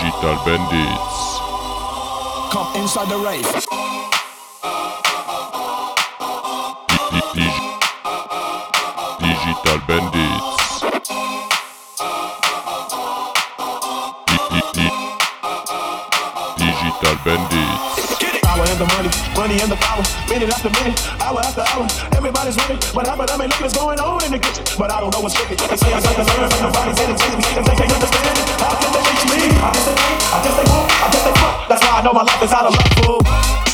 Digital Bandits. Come inside the rave. Di- di- dig- Digital Bandits. Di- di- di- Digital Bandits. The money, money and the power. Minute after minute, hour after hour. Everybody's running. What happened? I mean, what's going on in the kitchen. But I don't know what's tricking. They say I'm like the nerve and nobody's entertaining me. Cause they can't understand it. How can they reach me? I guess they won't. I guess they won't. I guess they won't. That's why I know my life is out of luck, fool.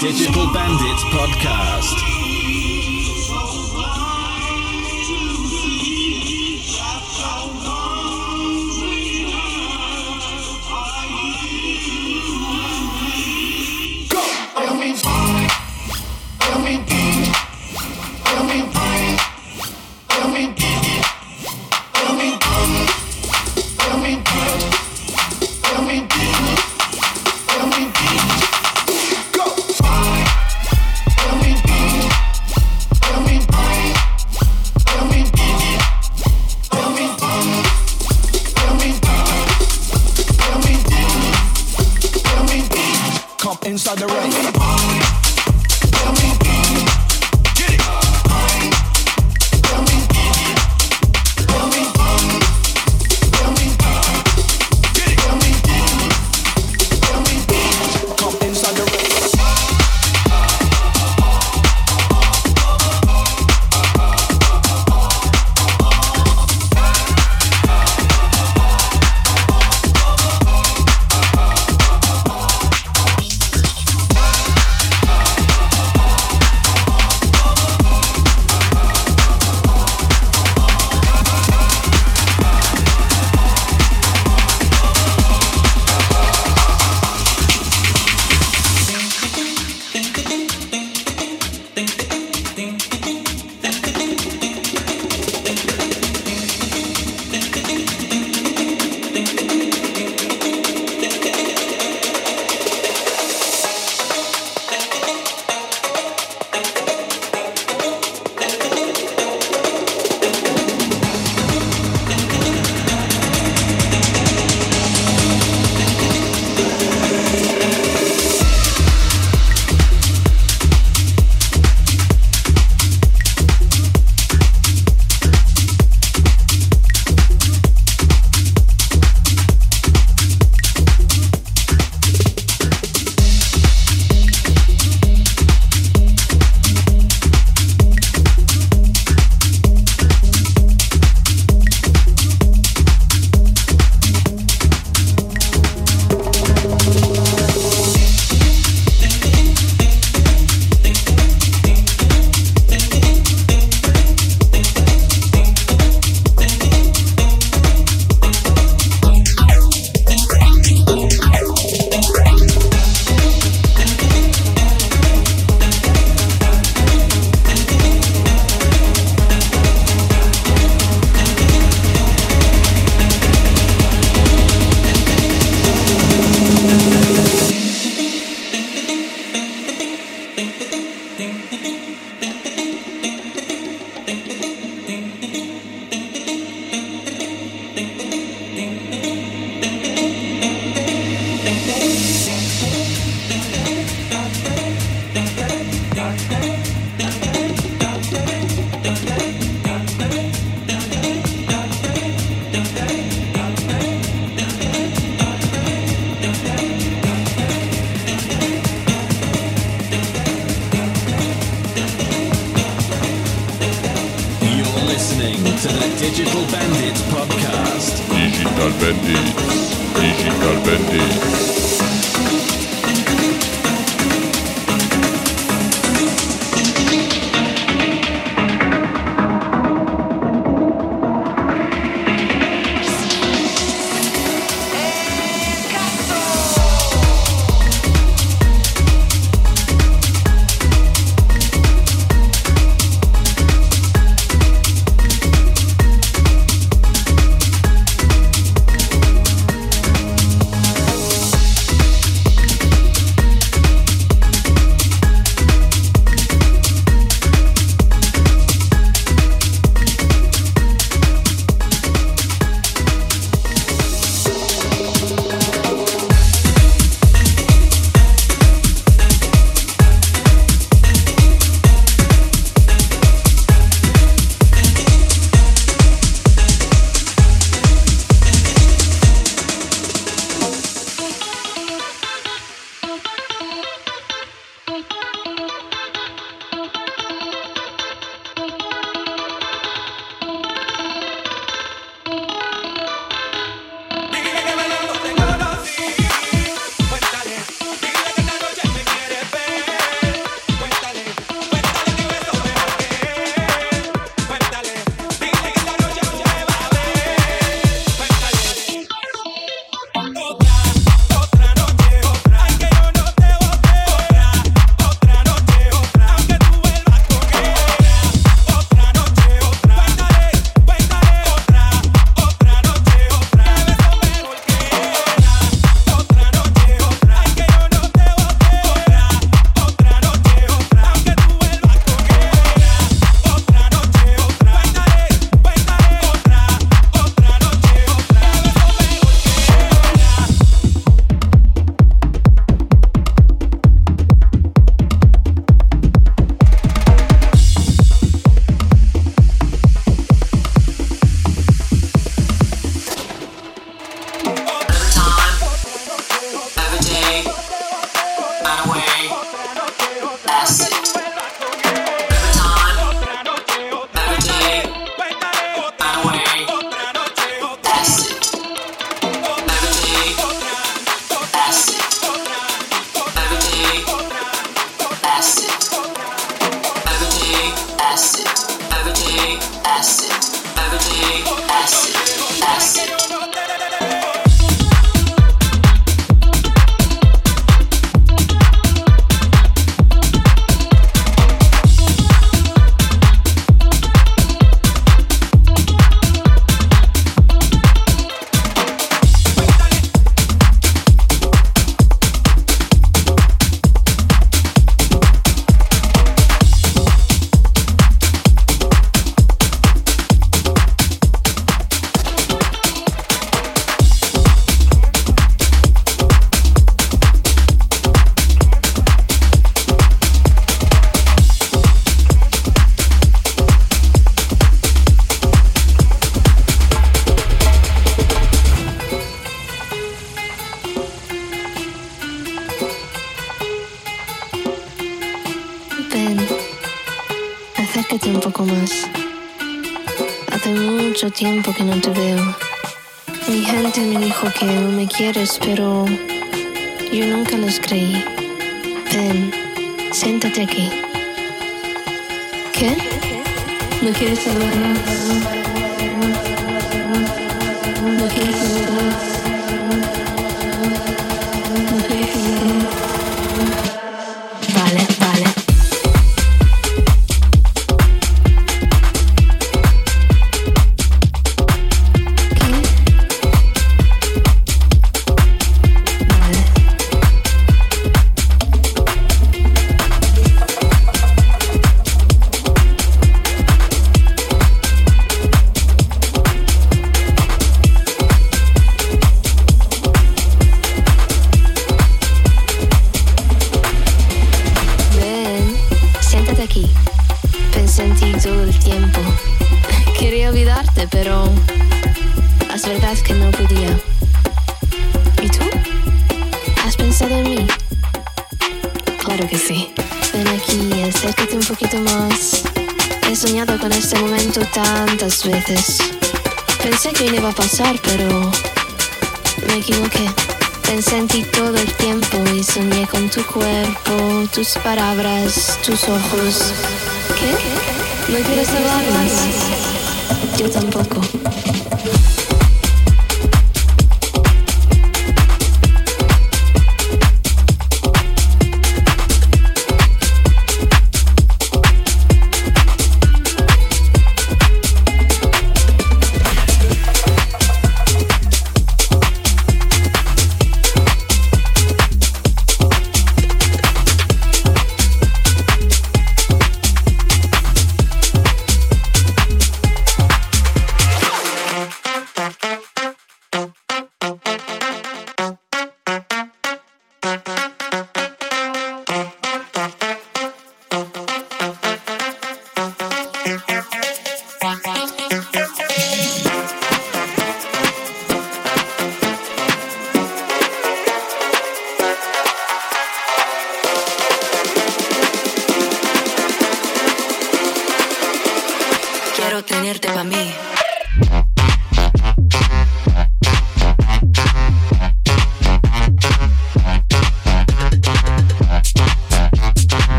Digital Bandits podcast.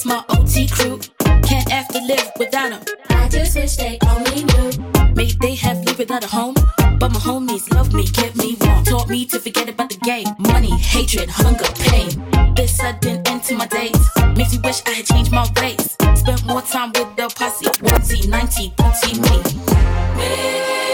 It's my OT crew. Can't have to live without them. I just wish they only knew. May they have lived without a home. But my homies love me, kept me warm. Taught me to forget about the game. Money, hatred, hunger, pain. This sudden end to my days. Makes me wish I had changed my ways. Spent more time with the posse. 1T, 90, 30, me.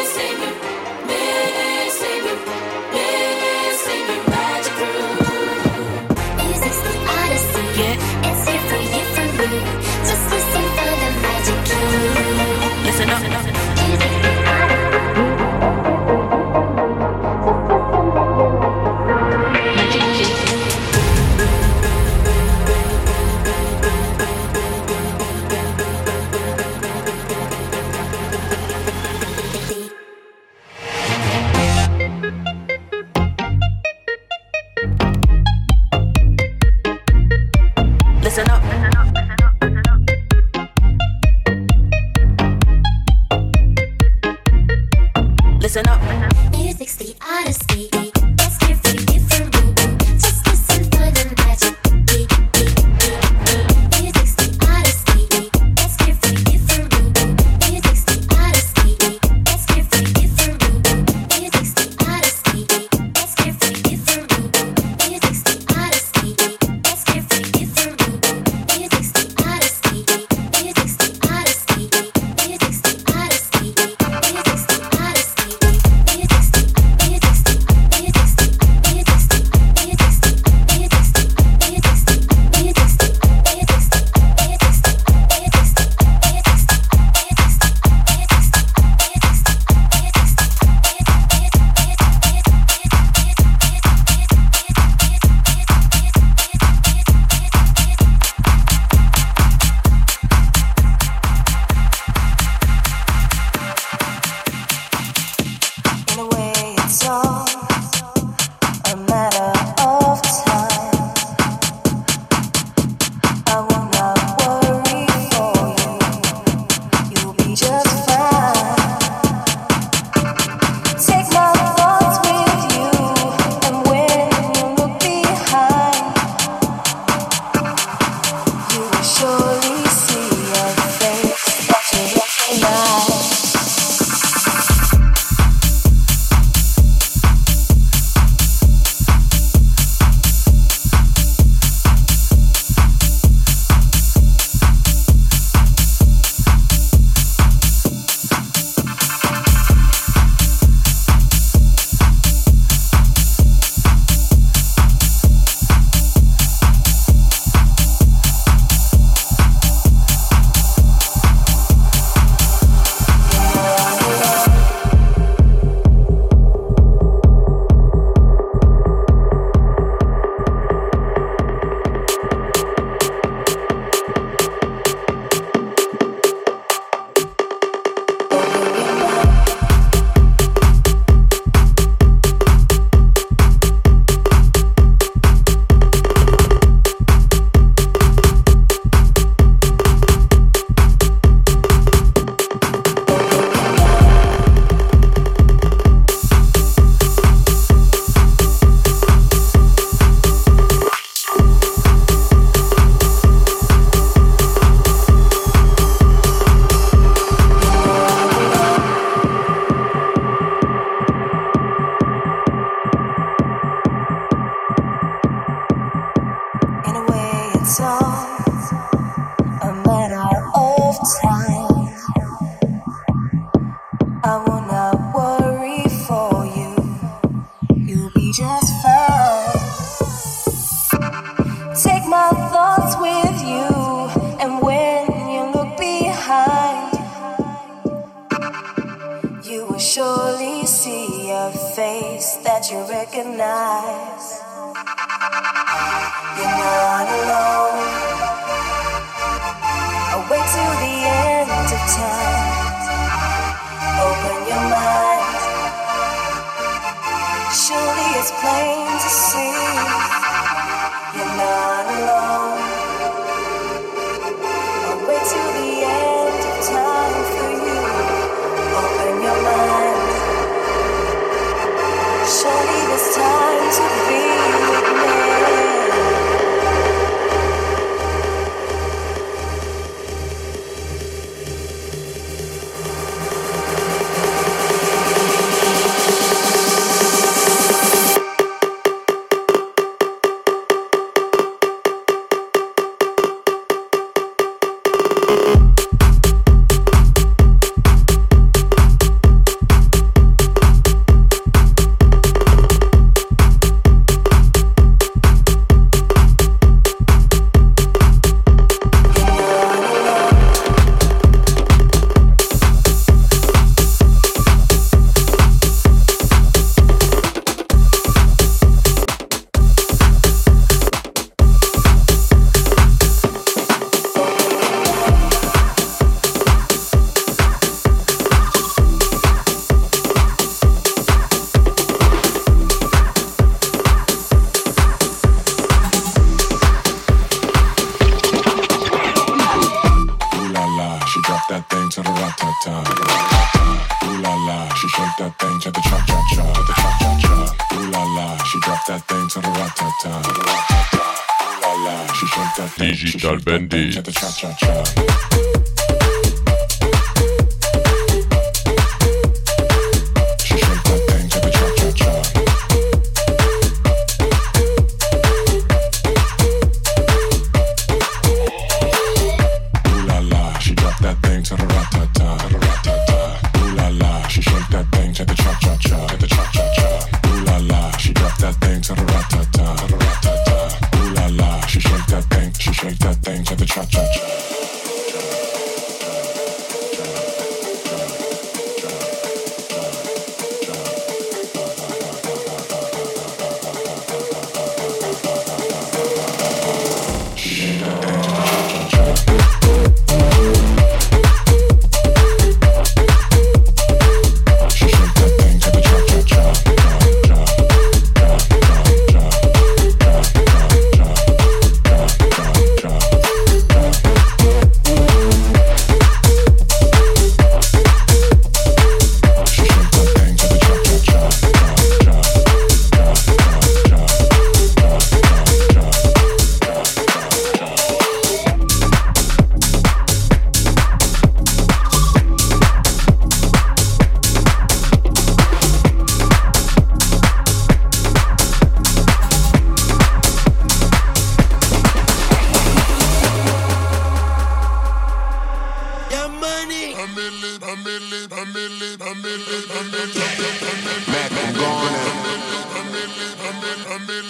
Mac I'm gone.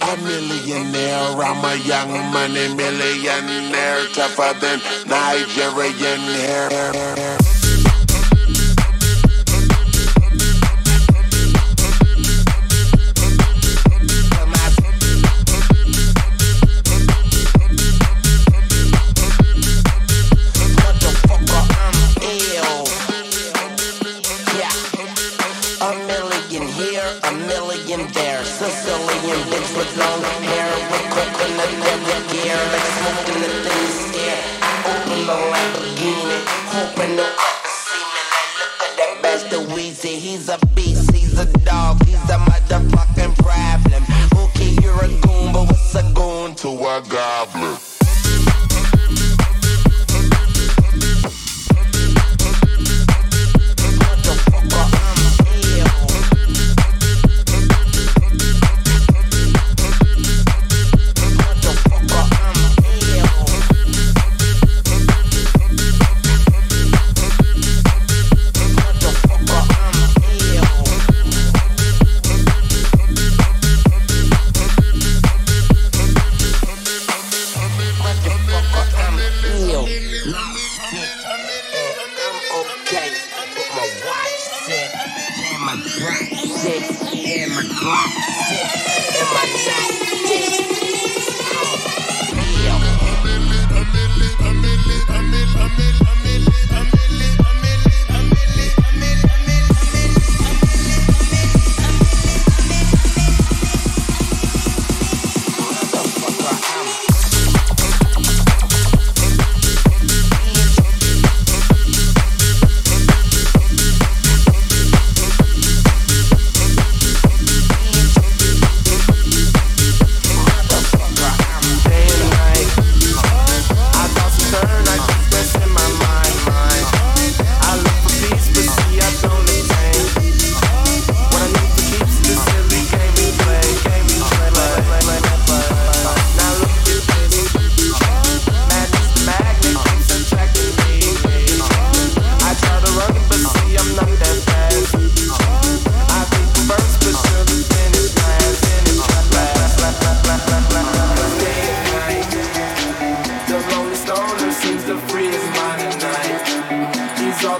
A millionaire, I'm a young money millionaire, tougher than Nigerian hair.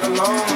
alone.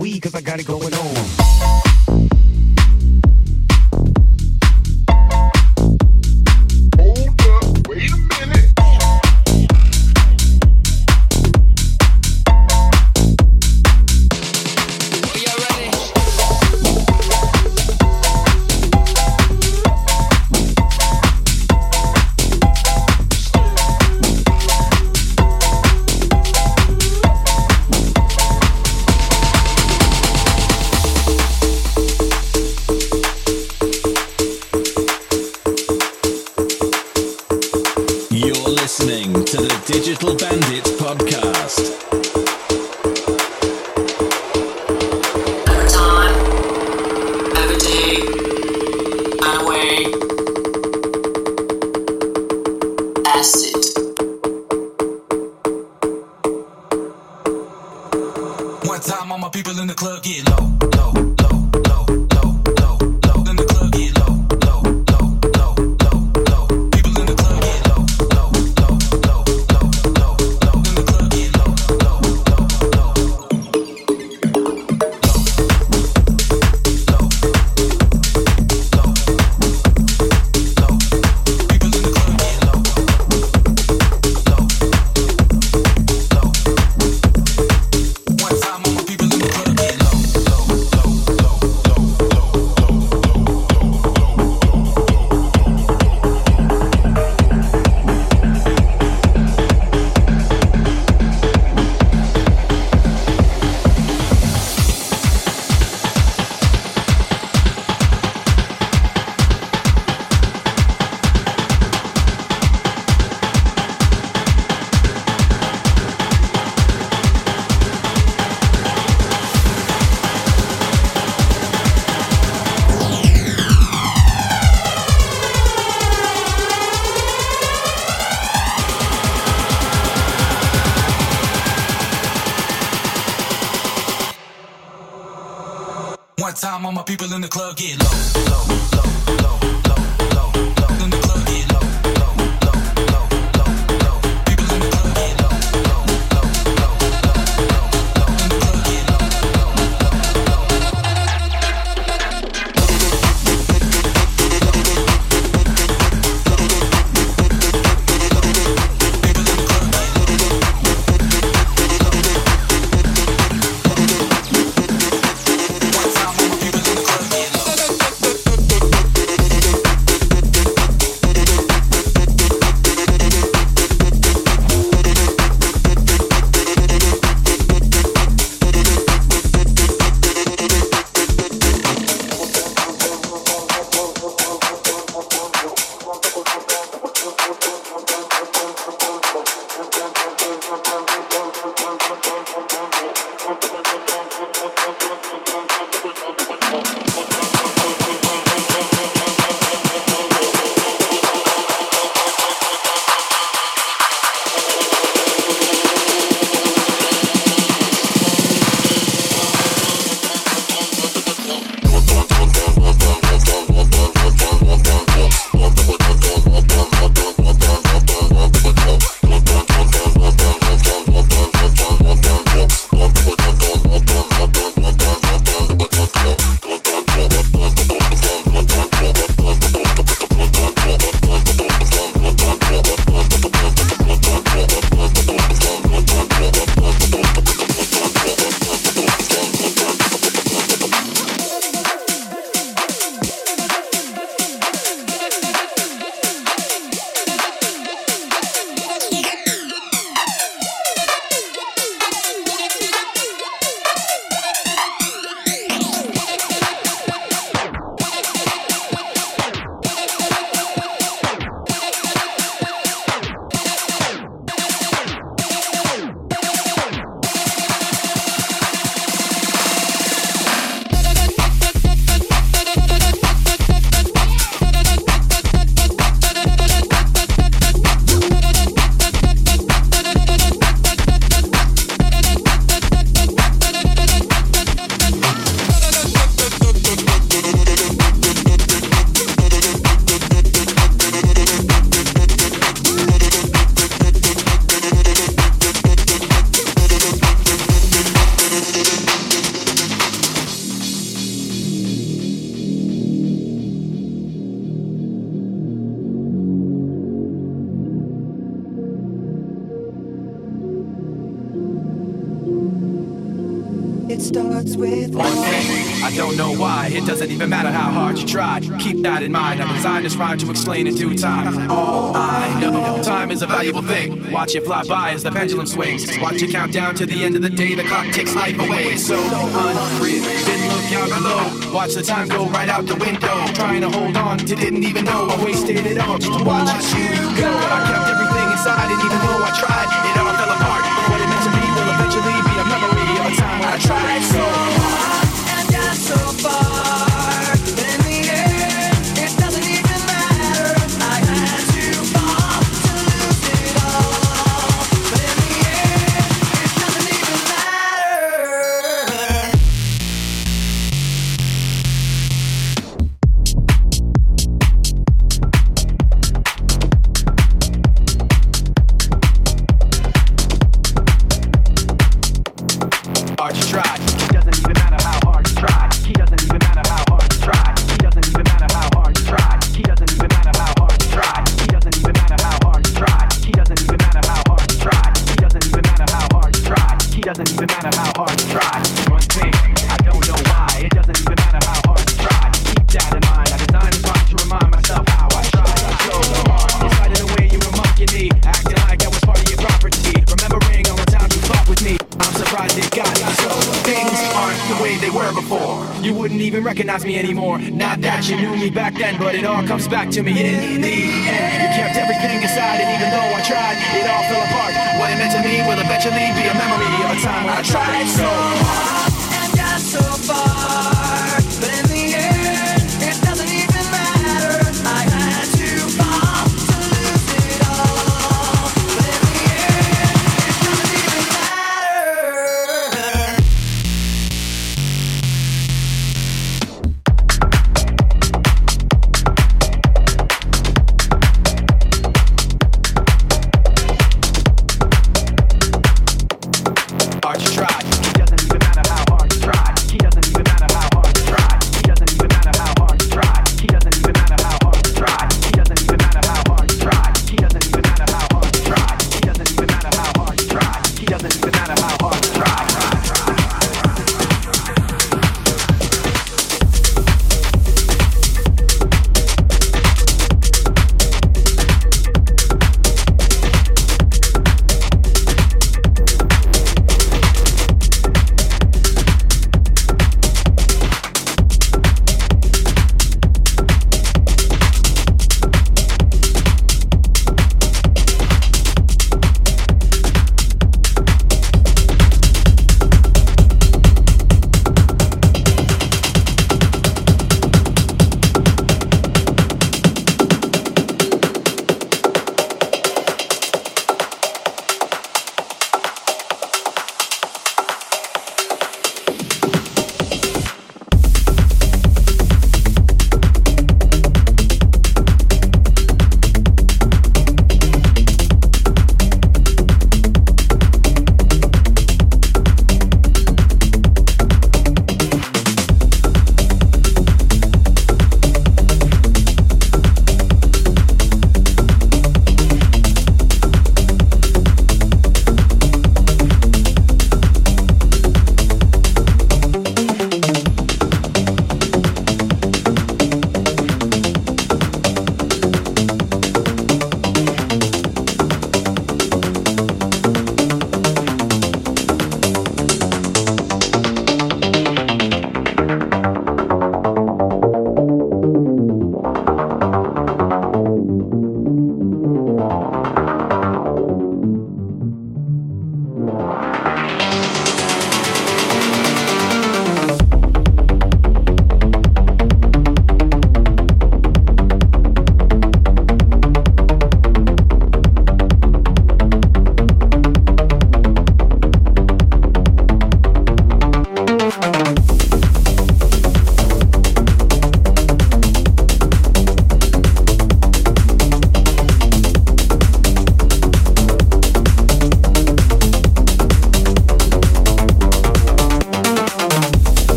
we love the boy. This rhyme to explain in due time. All I know, time is a valuable thing. Watch it fly by as the pendulum swings. Watch it count down to the end of the day. The clock ticks life away. So unreal. Didn't look out below. Watch the time go right out the window. Trying to hold on to didn't even know I wasted it all just to watch you go. I kept everything inside, and even though I tried, it doesn't even matter how hard you try. I don't know why. It doesn't even matter how hard you try. Keep that in mind. I rhyme to remind myself how I tried. So hard. The way you me, acting like was part of your property. Remembering all the times you with me. I'm surprised it got so. Things aren't the way they were before. You wouldn't even recognize me anymore. Not that you knew me back then, but it all comes back to me in the end. You kept everything inside, and even though I tried, it all fell apart. Meant to me will eventually be a memory of a time when I tried so hard.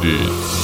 Bandits.